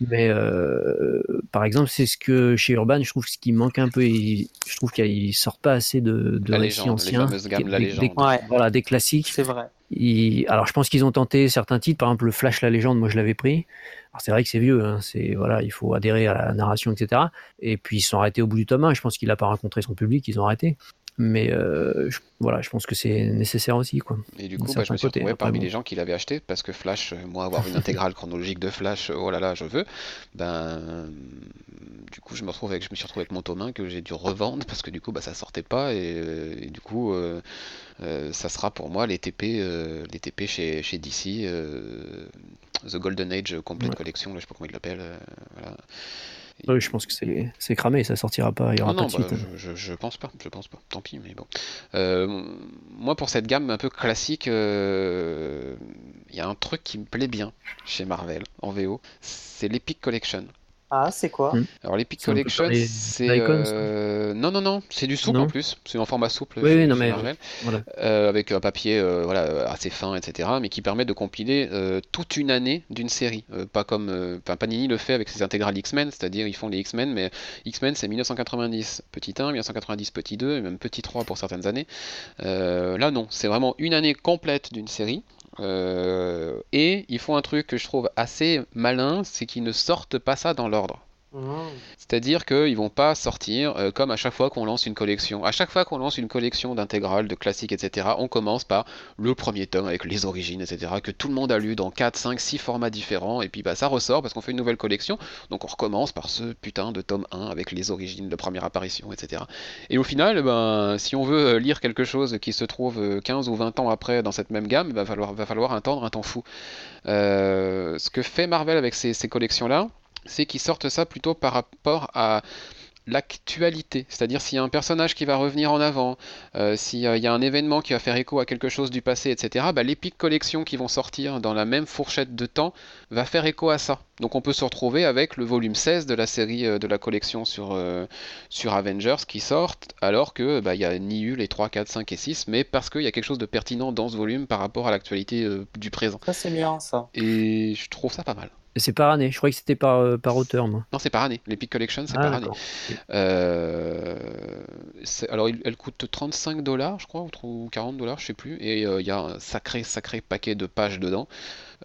Mais euh, par exemple c'est ce que chez Urban, je trouve ce qui manque un peu, il- je trouve qu'il sort pas assez de, de La récits anciens, gammes des- légende. des- Ouais, voilà des classiques. c'est vrai. Ils- Alors, je pense qu'ils ont tenté certains titres, par exemple le Flash la légende, moi je l'avais pris. Alors c'est vrai que c'est vieux, hein, c'est voilà, il faut adhérer à la narration, etc. Et puis ils se sont arrêtés au bout du tome 1. Je pense qu'il n'a pas rencontré son public, ils ont arrêté. Mais euh, je- voilà, je pense que c'est nécessaire aussi, quoi. Et du coup, bah, je me suis retrouvé après, parmi bon. les gens qui l'avaient acheté parce que Flash, euh, moi, avoir une intégrale chronologique de Flash, euh, oh là là, je veux. Ben, du coup, je me retrouve avec, je me suis retrouvé avec mon tome 1 que j'ai dû revendre parce que du coup, bah, ça sortait pas et, et du coup, euh, euh, ça sera pour moi les TP, les TP chez, chez DC, The Golden Age Complete Ouais. Collection, là, je sais pas comment ils l'appellent. euh, voilà. Ouais, je pense que c'est c'est cramé, ça sortira pas, il y aura Ah pas non, de bah, suite. je, je, je pense pas, je pense pas. Tant pis, mais bon. Euh, moi, pour cette gamme un peu classique, euh, il y a un truc qui me plaît bien chez Marvel en VO, c'est l'Epic Collection. Ah, c'est quoi? Hmm. Alors l'Epic Collection, c'est euh, non non non, c'est du souple Non en plus, c'est en format souple Oui, non, mais- Voilà. euh, avec un papier euh, voilà assez fin, etc. Mais qui permet de compiler euh, toute une année d'une série, Euh, pas comme euh, enfin Panini le fait avec ses intégrales X-Men, c'est-à-dire ils font les X-Men, mais X-Men c'est 1990 petit 1, 1990 petit 2 et même petit 3 pour certaines années. Euh, là non, c'est vraiment une année complète d'une série. Euh, et ils font un truc que je trouve assez malin, c'est qu'ils ne sortent pas ça dans l'ordre. Hmm. C'est-à-dire qu'ils vont pas sortir euh, comme à chaque fois qu'on lance une collection. À chaque fois qu'on lance une collection d'intégrales, de classiques, etc., on commence par le premier tome avec les origines, etc., que tout le monde a lu dans 4, 5, 6 formats différents, et puis bah, ça ressort parce qu'on fait une nouvelle collection, donc on recommence par ce putain de tome 1 avec les origines de première apparition, etc. Et au final, ben, si on veut euh, lire quelque chose qui se trouve euh, 15 ou 20 ans après dans cette même gamme, il va falloir, attendre un temps fou. Euh, ce que fait Marvel avec ces collections-là, c'est qu'ils sortent ça plutôt par rapport à l'actualité, c'est-à-dire s'il y a un personnage qui va revenir en avant, euh, s'il y a- il y a un événement qui va faire écho à quelque chose du passé, etc., bah, l'Epic Collection qui vont sortir dans la même fourchette de temps va faire écho à ça. Donc on peut se retrouver avec le volume 16 de la série euh, de la collection sur, euh, sur Avengers qui sortent, alors que bah, il n'y a ni eu les 3, 4, 5 et 6, mais parce qu'il y a quelque chose de pertinent dans ce volume par rapport à l'actualité du présent. Ça, c'est bien, ça. Et je trouve ça pas mal. C'est par année, je croyais que c'était par, euh, par auteur, moi. Non, c'est par année. L'Epic Collection, c'est Ah, par année. Euh, alors, il- elle coûte 35 dollars, je crois, ou 40 dollars, je sais plus. Et euh, il y a un sacré, sacré paquet de pages dedans.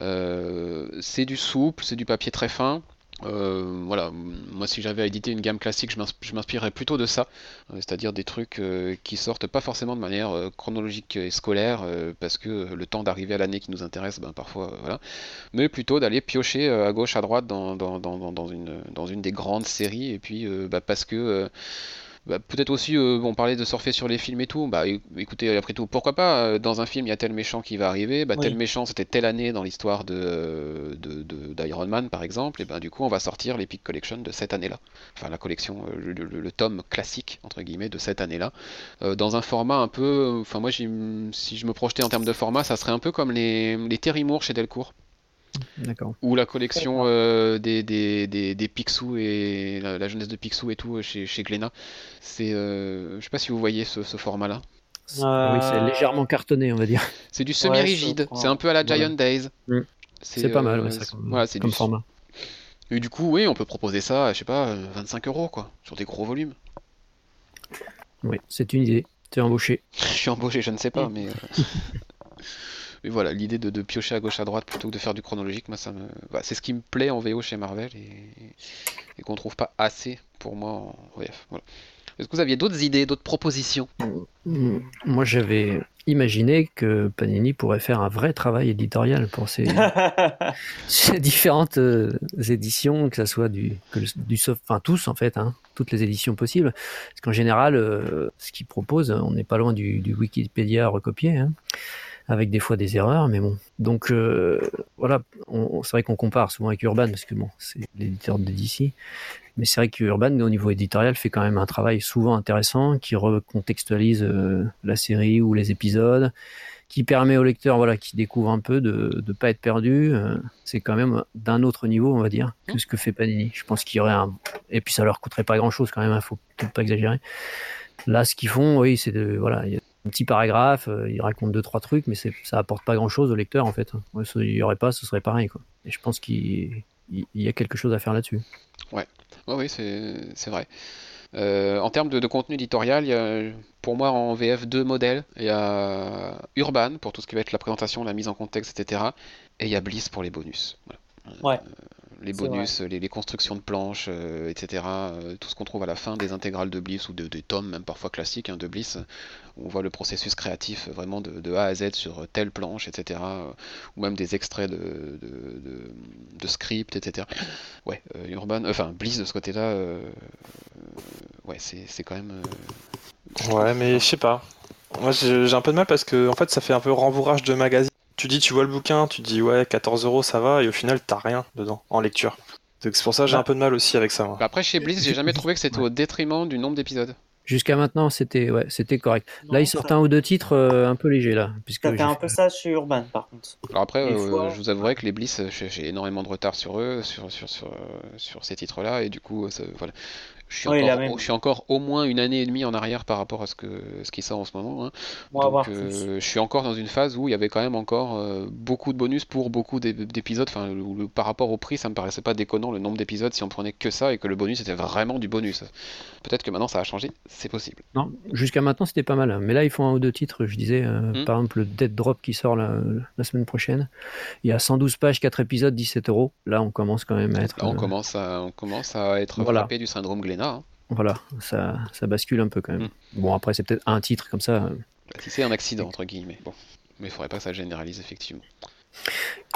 Euh, c'est du souple, c'est du papier très fin. Euh, voilà, moi si j'avais à éditer une gamme classique, je m'inspirerais plutôt de ça, euh, c'est-à-dire des trucs euh, qui sortent pas forcément de manière chronologique et scolaire, parce que le temps d'arriver à l'année qui nous intéresse, ben, parfois, voilà, mais plutôt d'aller piocher à gauche, à droite dans, dans, une, dans une des grandes séries, et puis bah, parce que bah, peut-être aussi, euh, on parlait de surfer sur les films et tout. Bah écoutez, après tout, pourquoi pas euh, Dans un film, il y a tel méchant qui va arriver. Bah, Tel méchant, c'était telle année dans l'histoire de, d'Iron Man, par exemple. Et ben du coup, on va sortir l'Epic Collection de cette année-là. Enfin, la collection, euh, le, tome classique, entre guillemets, de cette année-là. dans un format un peu. Enfin, moi, si je me projetais en termes de format, ça serait un peu comme les, les Terry Moore chez Delcourt. Ou la collection euh, des, des, des, Picsou et la, jeunesse de Picsou et tout euh, chez, chez Glénat. C'est, euh, je sais pas si vous voyez ce, format-là. Oui, c'est légèrement cartonné, on va dire. C'est du semi-rigide. c'est un peu à la Giant Days. Mm. C'est pas mal, ça, comme, voilà, comme format. Et du coup, oui, on peut proposer ça, je sais pas, 25 euros, quoi, sur des gros volumes. Oui, c'est une idée. Tu es embauché. je suis embauché, je ne sais pas, mais. mais voilà, l'idée de, piocher à gauche à droite plutôt que de faire du chronologique, moi, ça me, bah, c'est ce qui me plaît en VO chez Marvel et, et qu'on trouve pas assez pour moi en VF. Est-ce que vous aviez d'autres idées, d'autres propositions? Mm, Moi, j'avais imaginé que Panini pourrait faire un vrai travail éditorial pour ces, différentes euh, éditions, que ce soit du, du soft, enfin tous en fait, hein, toutes les éditions possibles. Parce qu'en général, euh, ce qu'ils proposent, on n'est pas loin du, Wikipédia recopié. Hein avec des fois des erreurs, mais bon. Donc euh, voilà, c'est vrai qu'on compare souvent avec Urban parce que bon, c'est l'éditeur de DC, mais c'est vrai que Urban au niveau éditorial fait quand même un travail souvent intéressant qui recontextualise euh, la série ou les épisodes, qui permet au lecteur voilà qui découvre un peu de ne pas être perdu. Euh, c'est quand même d'un autre niveau, on va dire, que ce que fait Panini. Je pense qu'il y aurait un et puis ça leur coûterait pas grand chose quand même, il hein, faut peut-être pas exagérer. Là, ce qu'ils font, oui, c'est de voilà, un petit paragraphe, euh, il raconte deux trois trucs, mais ça apporte pas grand chose au lecteur en fait. il y aurait pas, ce serait pareil quoi. Et je pense qu'il y a quelque chose à faire là-dessus. Ouais, oui, c'est vrai. Euh, en termes de, contenu éditorial, il y a, pour moi en VF deux modèles. Il y a Urban pour tout ce qui va être la présentation, la mise en contexte, etc. Et il y a Bliss pour les bonus. Ouais. Euh, les bonus, les, constructions de planches, euh, etc. Euh, tout ce qu'on trouve à la fin des intégrales de Bliss ou de, des tomes, même parfois classiques hein, de Bliss. On voit le processus créatif vraiment de, A à Z sur telle planche, etc. ou même des extraits de, de, script, etc. Ouais, Urban, enfin Bliss de ce côté-là, ouais, c'est quand même. ouais, mais je sais pas. Moi j'ai un peu de mal parce que en fait ça fait un peu rembourrage de magazine tu dis, tu vois le bouquin, tu dis ouais, 14 euros ça va, et au final, t'as rien dedans en lecture. Donc c'est pour ça que j'ai bah. un peu de mal aussi avec ça. Moi. Bah, après, chez Bliss, j'ai jamais trouvé que c'était au détriment du nombre d'épisodes. Jusqu'à maintenant, c'était ouais, c'était correct. là, ils sortent un ou deux titres euh, un peu légers là. Puisque T'as un peu ça chez Urban, par contre. Alors après, euh, je vous avouerai que les Bliss, j'ai énormément de retard sur eux, sur sur sur, sur ces titres-là, et du coup, ça, voilà. Je suis, encore, je suis, encore, au moins une année et demie en arrière par rapport à ce, que, ce qui sort en ce moment. Hein. Donc, euh, je suis encore dans une phase où il y avait quand même encore euh, beaucoup de bonus pour beaucoup d'épisodes. Enfin, par rapport au prix, ça me paraissait pas déconnant le nombre d'épisodes si on prenait que ça et que le bonus était vraiment du bonus. Peut-être que maintenant ça a changé, c'est possible. Non, jusqu'à maintenant c'était pas mal. Hein. Mais là, ils font un ou deux titres. Je disais, euh, hmm. par exemple, le Dead Drop qui sort la, la, semaine prochaine. Il y a 112 pages, 4 épisodes, 17 euros. Là, on commence quand même à être. Là, on, commence à, on commence à être frappé du syndrome Glenn Hein. Voilà, ça, ça bascule un peu quand même. Hmm. Bon, après, c'est peut-être un titre comme ça. Bah, si c'est un accident, entre guillemets. Bon. Mais il faudrait pas que ça généralise, effectivement.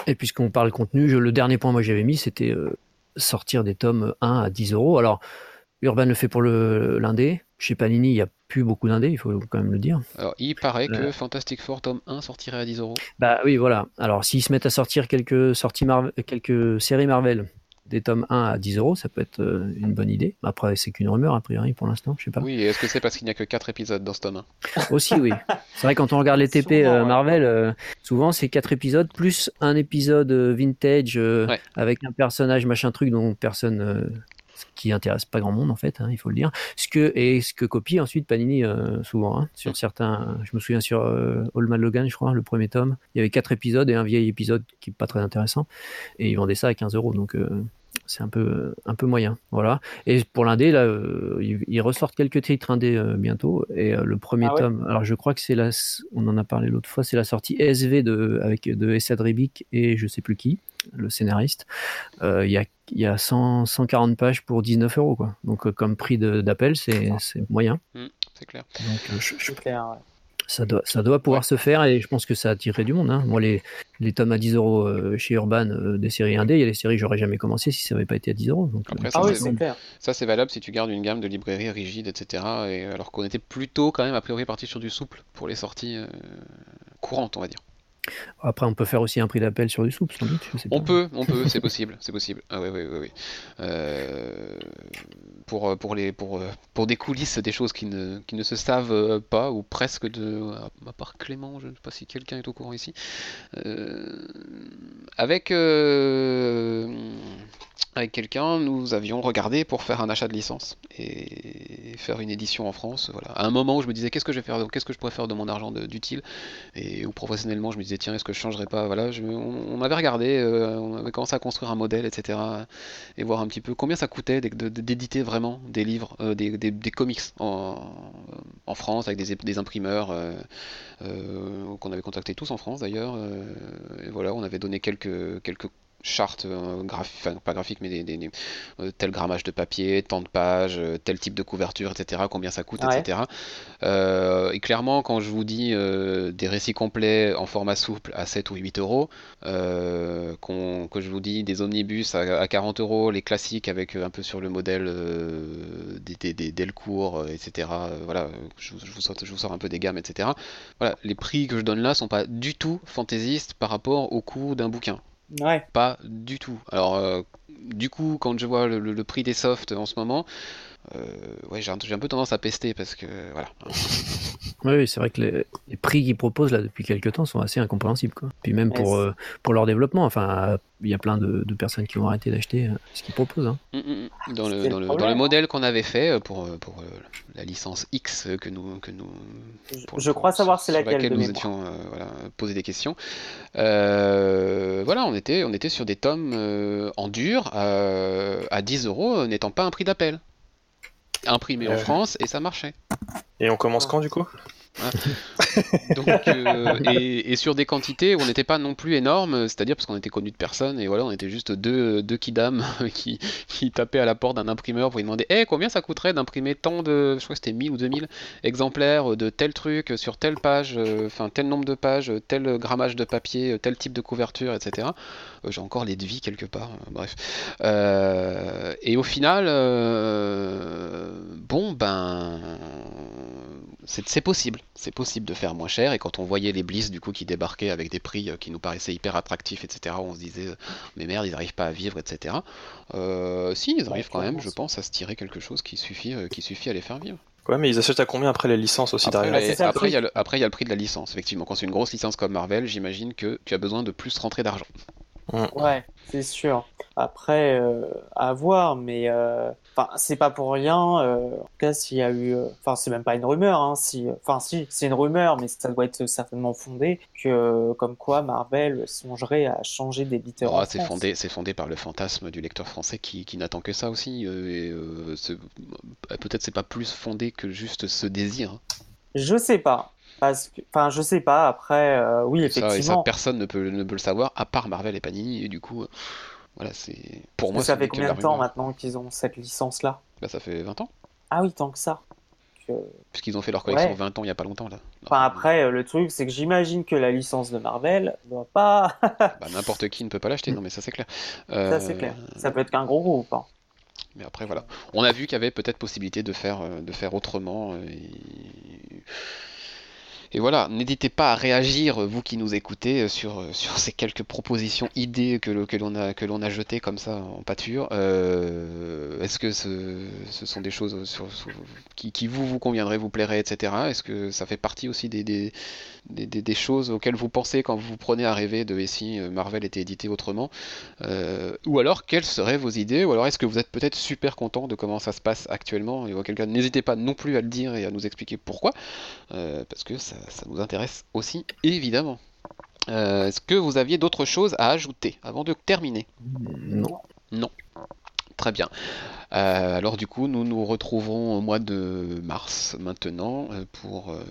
Et puisqu'on parle contenu, le dernier point moi j'avais mis, c'était euh, sortir des tomes 1 à 10 euros. Alors, Urban le fait pour l'indé. Chez Panini, il n'y a plus beaucoup d'indés, il faut quand même le dire. Alors, il paraît que Fantastic Four tome 1 sortirait à 10 euros. Bah oui, voilà. Alors, s'ils se mettent à sortir quelques, sorties quelques séries Marvel des tomes 1 à 10 euros, ça peut être euh, une bonne idée. Après, c'est qu'une rumeur, a priori, pour l'instant, je sais pas. Oui, est-ce que c'est parce qu'il n'y a que 4 épisodes dans ce tome 1 Aussi, oui. C'est vrai, quand on regarde les TP euh, Marvel, euh, souvent c'est 4 épisodes, plus un épisode vintage avec un personnage, machin truc, dont personne qui intéresse pas grand monde en fait, hein, il faut le dire. Ce que et ce que copie ensuite Panini souvent hein, sur certains. Je me souviens sur euh, All Man Logan, je crois, le premier tome, il y avait quatre épisodes et un vieil épisode qui est pas très intéressant. Et ils vendaient ça à 15 euros donc c'est un peu un peu moyen. Voilà. Et pour l'indé là euh, ils, ressortent quelques titres indé euh, bientôt. Et euh, le premier ah tome alors je crois que c'est la on en a parlé l'autre fois c'est la sortie SV de avec de Essad Ribic et je sais plus qui le scénariste. Il y a, y a 100, 140 pages pour 19 euros. Quoi. Donc, comme prix d'appel, c'est moyen. Mmh, c'est clair. Donc, je, clair, ouais. ça doit, ça doit pouvoir se faire et je pense que ça attirerait du monde. Hein. Moi, les, les tomes à 10 euros euh, chez Urban euh, des séries indé, il y a des séries que j'aurais jamais commencé si ça n'avait pas été à 10 euros. Donc, Après, euh, ça, Ah oui, c'est- c'est clair. Ça, c'est valable si tu gardes une gamme de librairies rigides, etc. Et alors qu'on était plutôt, quand même, a priori, parti sur du souple pour les sorties euh, courantes, on va dire. Après, on peut faire aussi un prix d'appel sur du souple, sans doute. je sais On pas. peut, on peut, c'est possible, c'est possible. Ah oui, oui, oui, oui. Euh, pour, euh, pour, les, pour, euh, pour des coulisses, des choses qui ne, qui ne se savent pas, ou presque de... À part Clément, je ne sais pas si quelqu'un est au courant ici. Euh, avec... euh, avec quelqu'un, nous avions regardé pour faire un achat de licence et faire une édition en France. Voilà. À un moment où je me disais qu'est-ce que je vais faire, qu'est-ce que je pourrais faire de mon argent d'utile, et où professionnellement je me disais tiens est-ce que je changerais pas? Voilà, on, on avait regardé, euh, on avait commencé à construire un modèle, etc. Et voir un petit peu combien ça coûtait d'éditer vraiment des livres, euh, des, comics en, en France avec des, imprimeurs euh, euh, qu'on avait contactés tous en France d'ailleurs. euh, voilà, on avait donné quelques quelques chartes euh, graphiques, enfin pas graphiques, mais des, des- des- euh, tel grammage de papier, tant de pages, euh, tel type de couverture, etc. Combien ça coûte, Ouais. etc. Et clairement, quand je vous dis des récits complets en format souple à 7 ou 8 euros, qu'on- que je vous dis des omnibus à, à 40 euros, les classiques avec un peu sur le modèle des, Delcourt, etc. voilà, je, vous- je vous sors, je vous sors un peu des gammes, etc. Voilà, les prix que je donne là sont pas du tout fantaisistes par rapport au coût d'un bouquin. Pas du tout. Alors, euh, du coup, quand je vois le, prix des softs en ce moment, ouais, j'ai un, peu tendance à pester parce que voilà. Oui, c'est vrai que les, les prix qu'ils proposent là depuis quelques temps sont assez incompréhensibles. Quoi. Puis même pour, euh, pour leur développement, enfin, il y a plein de, de personnes qui ont arrêté d'acheter euh, ce qu'ils proposent. hein. Mm, mm, mm. Dans le, C'était dans, le le, problème, dans le modèle qu'on avait fait euh, pour, euh, pour euh, la licence X euh, que nous, que nous Je, pour- je crois pour- savoir c'est sur laquelle de nous étions euh, voilà, posé des questions. Euh, voilà, on était, on était sur des tomes euh, en dur euh, à 10 euros, euh, n'étant pas un prix d'appel. Imprimé en Euh. France et ça marchait. Et on commence quand du coup? Donc, euh, et, sur des quantités où on n'était pas non plus énorme, c'est-à-dire parce qu'on était connu de personne et voilà, on était juste deux, deux kidam qui, tapaient à la porte d'un imprimeur pour lui demander Eh, combien ça coûterait d'imprimer tant de, je crois que c'était 1000 ou 2000 exemplaires de tel truc sur telle page, euh, enfin tel nombre de pages, tel grammage de papier, tel type de couverture, etc. Euh, J'ai encore les devis quelque part, euh, bref. Euh, et au final, euh, bon, ben, c'est c'est possible, c'est possible de faire moins cher. Et quand on voyait les Bliss du coup qui débarquaient avec des prix euh, qui nous paraissaient hyper attractifs, etc., on se disait euh, mais merde, ils n'arrivent pas à vivre, etc. Euh, si, ils Ouais, arrivent quand même, je pense, à se tirer quelque chose qui suffit, qui suffit à les faire vivre. Ouais, mais ils achètent à combien après les licences aussi Après, derrière après, il y a truc. le, après, il y a le prix de la licence, effectivement. Quand c'est une grosse licence comme Marvel, j'imagine que tu as besoin de plus rentrer d'argent. Ouais, c'est sûr. Après, euh, à voir, mais euh, enfin, c'est pas pour rien. euh, en tout cas, s'il y a eu, euh, enfin, c'est même pas une rumeur, hein, si, enfin, si, c'est une rumeur, mais ça doit être certainement fondé que, comme quoi, Marvel songerait à changer d'éditeur. En c'est fondé, c'est fondé par le fantasme du lecteur français qui, qui n'attend que ça aussi. euh, euh, euh, peut-être c'est pas plus fondé que juste ce désir. Je sais pas. Parce que, enfin, je sais pas. Après, euh, oui, Ça, et ça, effectivement. personne ne peut, ne peut le savoir, à part Marvel et Panini. Et du coup, euh, voilà, c'est pour moi. ça fait combien de temps maintenant qu'ils ont cette licence-là? Bah, ça fait 20 ans, Ah oui, tant que ça. Que- puisqu'ils ont fait leur collection Ouais. 20 ans il y a pas longtemps là. Enfin, après, euh, le truc, c'est que j'imagine que la licence de Marvel doit pas. Bah, n'importe qui ne peut pas l'acheter, non mais ça c'est clair. Ça, c'est Euh, clair. Ça peut être qu'un gros groupe. hein. Mais après voilà, on a vu qu'il y avait peut-être possibilité de faire, euh, de faire autrement. euh, Et... et voilà, n'hésitez pas à réagir, euh, vous qui nous écoutez, euh, sur, euh, sur ces quelques propositions, idées que, l'on a, que a jetées comme ça en pâture. Est-ce que ce, ce sont des choses sur- qui, qui vous, vous conviendraient, vous plairaient, etc. Est-ce que ça fait partie aussi des, des, des, choses auxquelles vous pensez quand vous vous prenez à rêver de si Marvel était édité autrement? Ou alors, quelles seraient vos idées? Ou alors, est-ce que vous êtes peut-être super content de comment ça se passe actuellement? N'hésitez pas non plus à le dire et à nous expliquer pourquoi, parce que ça, ça nous intéresse aussi, évidemment. Euh, est-ce que vous aviez d'autres choses à ajouter avant de terminer? Non. Très bien. Euh, alors du coup, nous nous retrouvons au mois de mars maintenant euh, pour euh,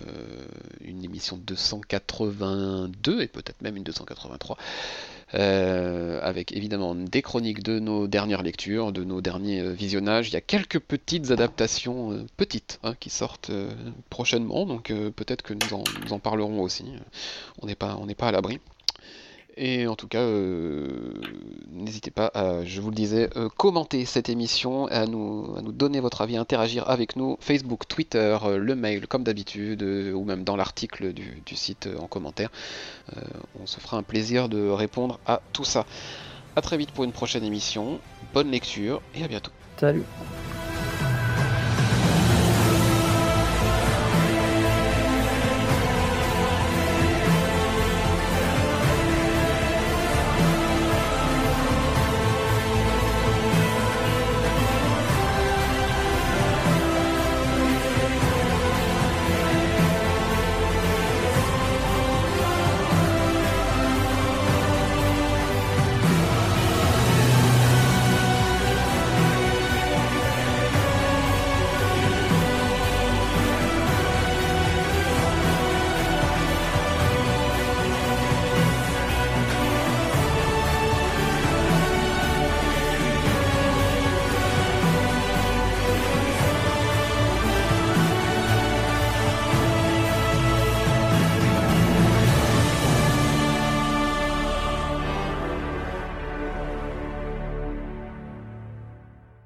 une émission 282 et peut-être même une 283. avec évidemment des chroniques de nos dernières lectures, de nos derniers visionnages. Il y a quelques petites adaptations, petites, hein, qui sortent prochainement, donc peut-être que nous en, parlerons aussi. On n'est pas, on n'est pas à l'abri. Et en tout cas, euh, n'hésitez pas à, je vous le disais, euh, commenter cette émission, à nous, à nous donner votre avis, interagir avec nous, Facebook, Twitter, euh, le mail comme d'habitude, ou même dans l'article du, du, site en commentaire. on se fera un plaisir de répondre à tout ça. A très vite pour une prochaine émission, bonne lecture et à bientôt. Salut